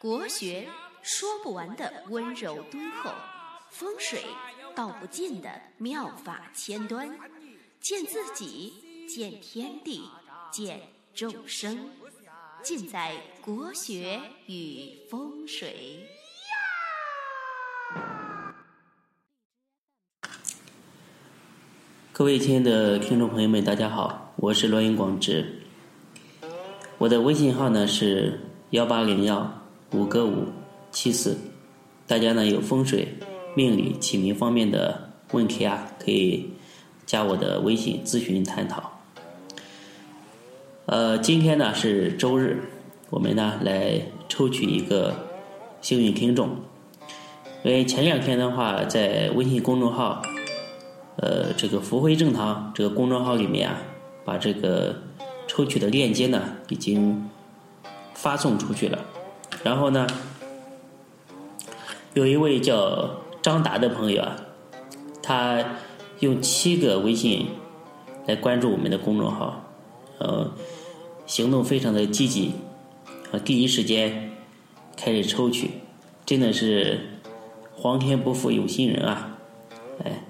国学说不完的温柔敦厚，风水道不尽的妙法千端，见自己，见天地，见众生，尽在国学与风水。各位亲爱的听众朋友们，大家好，我是罗云广志。我的微信号呢是幺八零幺五个五七四，大家呢有风水、命理、起名方面的问题啊，可以加我的微信咨询探讨。呃，今天呢是周日，我们呢来抽取一个幸运听众。因为前两天的话，在微信公众号。呃，这个福辉正堂这个公众号里面啊，把这个抽取的链接呢已经发送出去了。然后呢，有一位叫张达的朋友啊，他用七个微信来关注我们的公众号，呃，行动非常的积极，啊，第一时间开始抽取，真的是皇天不负有心人啊，哎。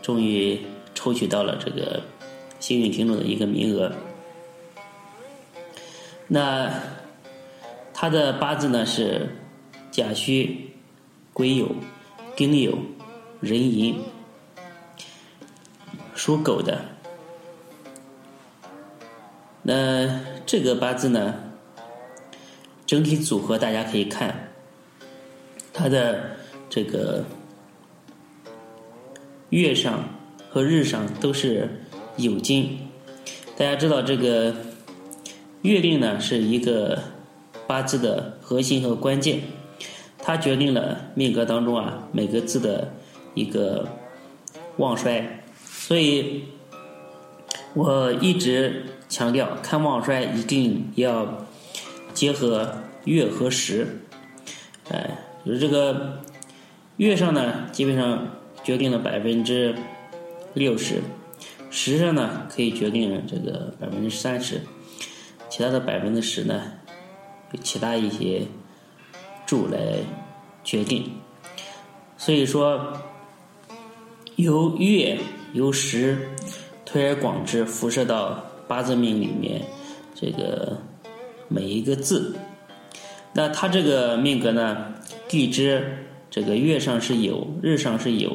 终于抽取到了这个幸运听众的一个名额。那他的八字呢是甲戌、癸酉、丁酉、壬寅，属狗的。那这个八字呢，整体组合大家可以看，他的这个。月上和日上都是酉金，大家知道这个月令呢是一个八字的核心和关键，它决定了命格当中啊每个字的一个旺衰，所以我一直强调看旺衰一定要结合月和时，哎，就是这个月上呢基本上。决定了百分之六十，时上呢可以决定这个百分之三十，其他的百分之十呢，有其他一些柱来决定。所以说，由月由时推而广之，辐射到八字命里面，这个每一个字。那他这个命格呢，地支这个月上是酉，日上是酉。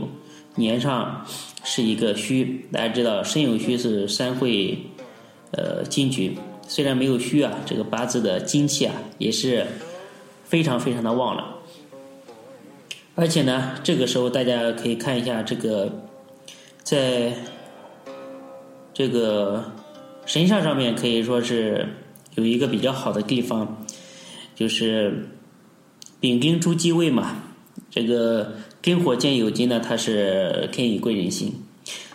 年上是一个戌，大家知道申酉戌是三会呃金局，虽然没有虚啊，这个八字的金气啊也是非常非常的旺了。而且呢，这个时候大家可以看一下这个，在这个神像上面可以说是有一个比较好的地方，就是丙丁朱鸡位嘛，这个。丁火见酉金呢，它是天乙贵人星，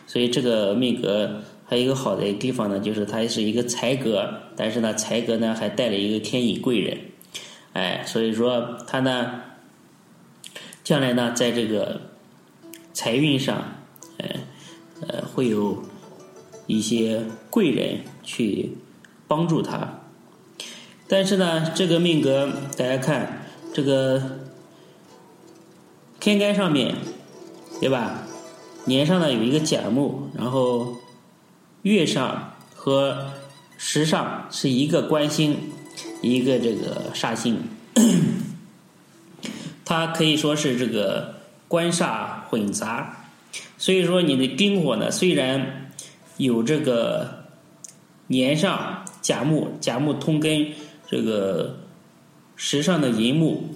所以这个命格还有一个好的地方呢，就是它是一个财格，但是呢，财格呢还带了一个天乙贵人，哎，所以说他呢，将来呢，在这个财运上，哎呃，会有一些贵人去帮助他，但是呢，这个命格大家看这个。天干上面，对吧？年上呢有一个甲木，然后月上和时上是一个官星，一个这个煞星，它可以说是这个官煞混杂。所以说你的丁火呢，虽然有这个年上甲木，甲木通根这个时上的寅木，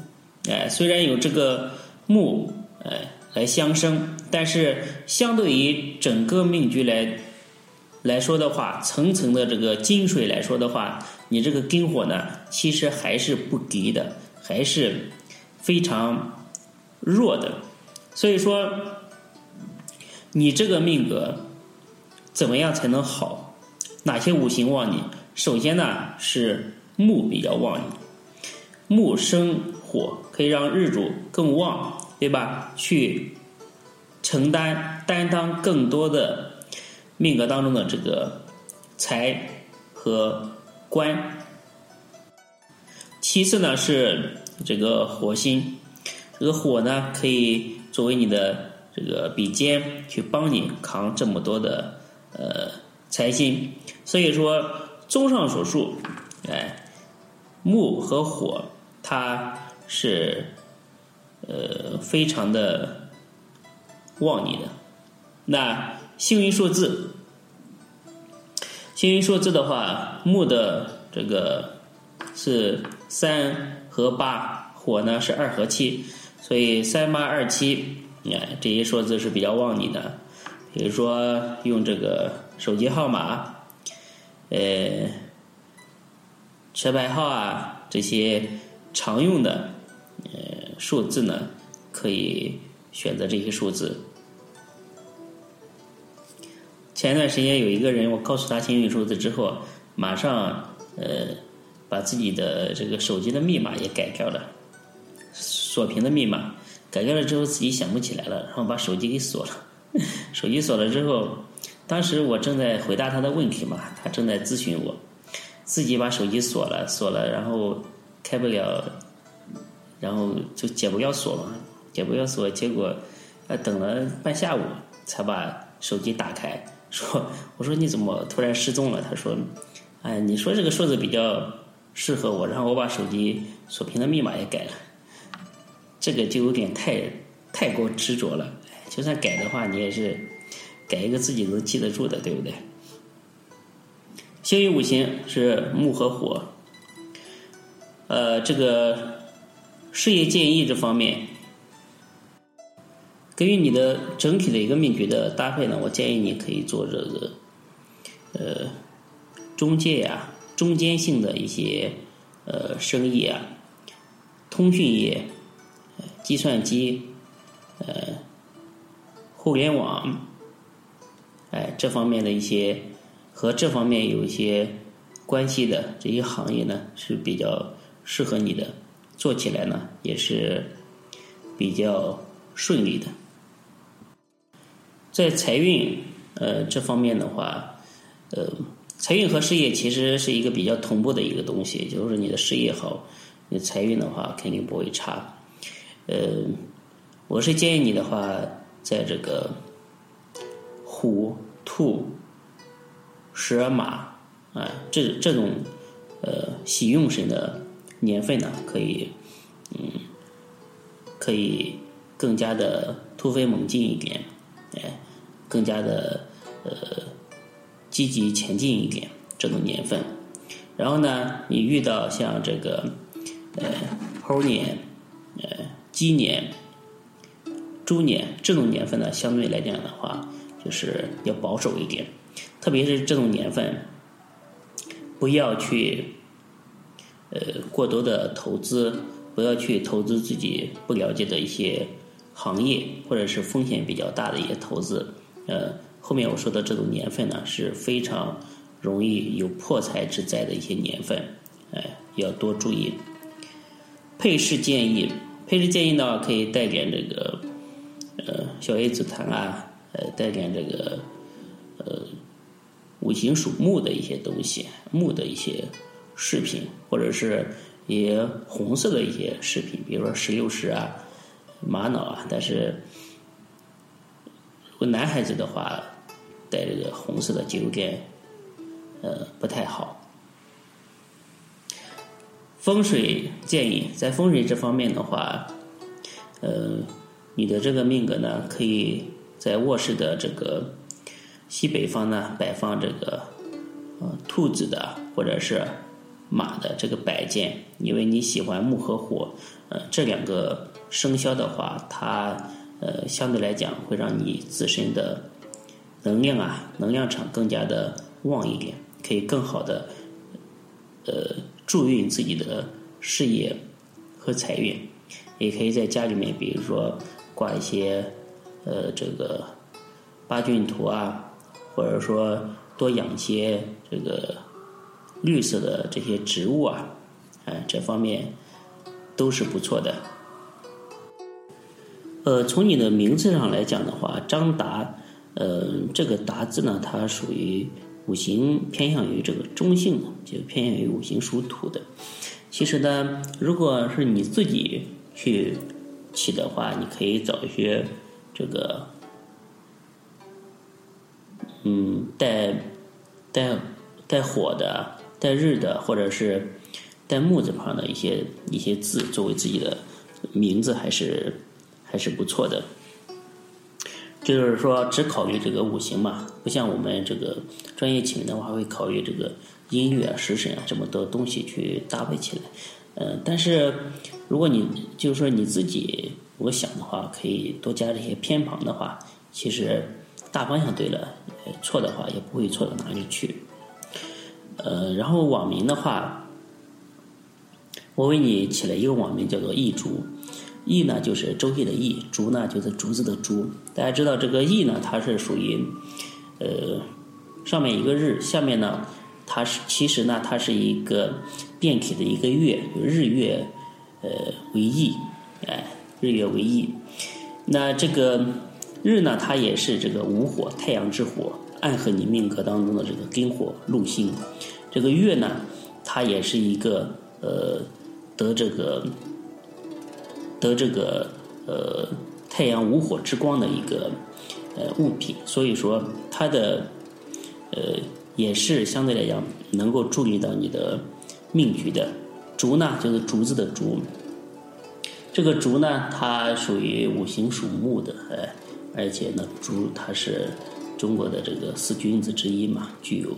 哎，虽然有这个。木，呃，来相生，但是相对于整个命局来来说的话，层层的这个金水来说的话，你这个根火呢，其实还是不敌的，还是非常弱的。所以说，你这个命格怎么样才能好？哪些五行旺你？首先呢，是木比较旺你，木生火，可以让日主更旺。对吧？去承担、担当更多的命格当中的这个财和官。其次呢是这个火星，这个火呢可以作为你的这个比肩，去帮你扛这么多的呃财星。所以说，综上所述，哎，木和火它是呃非常的旺你的。那幸运数字，幸运数字的话，木的这个是三和八，火呢是二和七，所以三八二七，哎，这些数字是比较旺你的。比如说用这个手机号码，呃，车牌号啊，这些常用的呃数字呢，可以选择这些数字。前一段时间有一个人，我告诉他幸运数字之后，马上呃把自己的这个手机的密码也改掉了，锁屏的密码改掉了之后，自己想不起来了，然后把手机给锁了。手机锁了之后，当时我正在回答他的问题嘛，他正在咨询我，自己把手机锁了，锁了，然后开不了，然后就解不了锁嘛，解不了锁，结果呃等了半下午才把手机打开。说，我说你怎么突然失踪了？他说，哎，你说这个数字比较适合我，然后我把手机锁屏的密码也改了，这个就有点太太过执着了。就算改的话，你也是改一个自己能记得住的，对不对？星运五行是木和火，呃，这个事业建议这方面。根据你的整体的一个命局的搭配呢，我建议你可以做这个，呃，中介呀、中间性的一些呃生意啊，通讯业、计算机、呃，互联网，哎，这方面的一些和这方面有一些关系的这些行业呢，是比较适合你的，做起来呢也是比较顺利的。在财运呃这方面的话，呃，财运和事业其实是一个比较同步的一个东西，就是你的事业好，你财运的话肯定不会差。呃，我是建议你的话，在这个虎、兔、蛇、马啊这这种呃喜用神的年份呢，可以嗯可以更加的突飞猛进一点。哎，更加的呃积极前进一点这种年份，然后呢，你遇到像这个呃猴年、呃鸡年、猪年这种年份呢，相对来讲的话，就是要保守一点，特别是这种年份，不要去呃过多的投资，不要去投资自己不了解的一些。行业或者是风险比较大的一些投资，呃，后面我说的这种年份呢是非常容易有破财之灾的一些年份，哎，要多注意。配饰建议，配饰建议呢可以带点这个呃小叶紫檀啊，呃，带点这个呃五行属木的一些东西，木的一些饰品，或者是也红色的一些饰品，比如说石榴石啊。玛瑙啊，但是如果男孩子的话，戴这个红色的就有点呃不太好。风水建议，在风水这方面的话，呃，你的这个命格呢，可以在卧室的这个西北方呢摆放这个呃兔子的或者是马的这个摆件，因为你喜欢木和火，呃，这两个。生肖的话，它呃相对来讲会让你自身的能量啊能量场更加的旺一点，可以更好的呃助运自己的事业和财运。也可以在家里面，比如说挂一些呃这个八骏图啊，或者说多养些这个绿色的这些植物啊，哎这方面都是不错的。呃，从你的名字上来讲的话，张达，呃，这个达字呢，它属于五行偏向于这个中性的，就偏向于五行属土的。其实呢，如果是你自己去起的话，你可以找一些这个，嗯，带带带火的、带日的，或者是带木字旁的一些一些字作为自己的名字，还是还是不错的。就是说，只考虑这个五行嘛，不像我们这个专业起名的话，会考虑这个音乐啊、时辰啊这么多东西去搭配起来。呃，但是如果你就是说你自己我想的话，可以多加这些偏旁的话，其实大方向对了，错的话也不会错到哪里去。呃，然后网名的话，我为你起了一个网名叫做“易竹”。易呢就是周易的易，竹呢就是竹子的竹。大家知道这个易呢，它是属于呃上面一个日，下面呢它是其实呢它是一个变体的一个月，日月呃为易，哎日月为易。那这个日呢，它也是这个午火，太阳之火，暗合你命格当中的这个根火禄星。这个月呢，它也是一个呃得这个。得这个呃太阳无火之光的一个呃物品，所以说它的呃也是相对来讲能够注意到你的命局的。竹呢就是竹子的竹，这个竹呢它属于五行属木的，哎，而且呢竹它是中国的这个四君子之一嘛，具有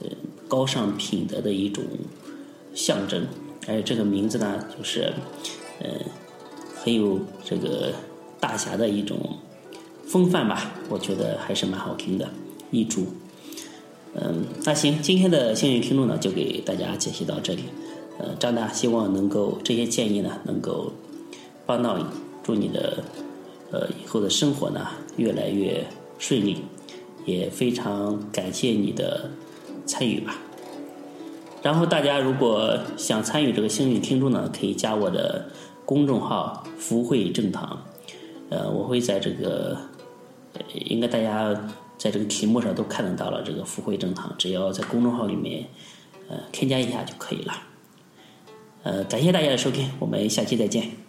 呃高尚品德的一种象征。哎，这个名字呢就是嗯。很有这个大侠的一种风范吧，我觉得还是蛮好听的。一株，嗯，那行，今天的幸运听众呢，就给大家解析到这里。呃，张大希望能够这些建议呢，能够帮到你，祝你的呃以后的生活呢越来越顺利，也非常感谢你的参与吧。然后大家如果想参与这个幸运听众呢，可以加我的。公众号“福慧正堂”，呃，我会在这个，应该大家在这个题目上都看得到了。这个“福慧正堂”，只要在公众号里面，呃，添加一下就可以了。呃，感谢大家的收听，我们下期再见。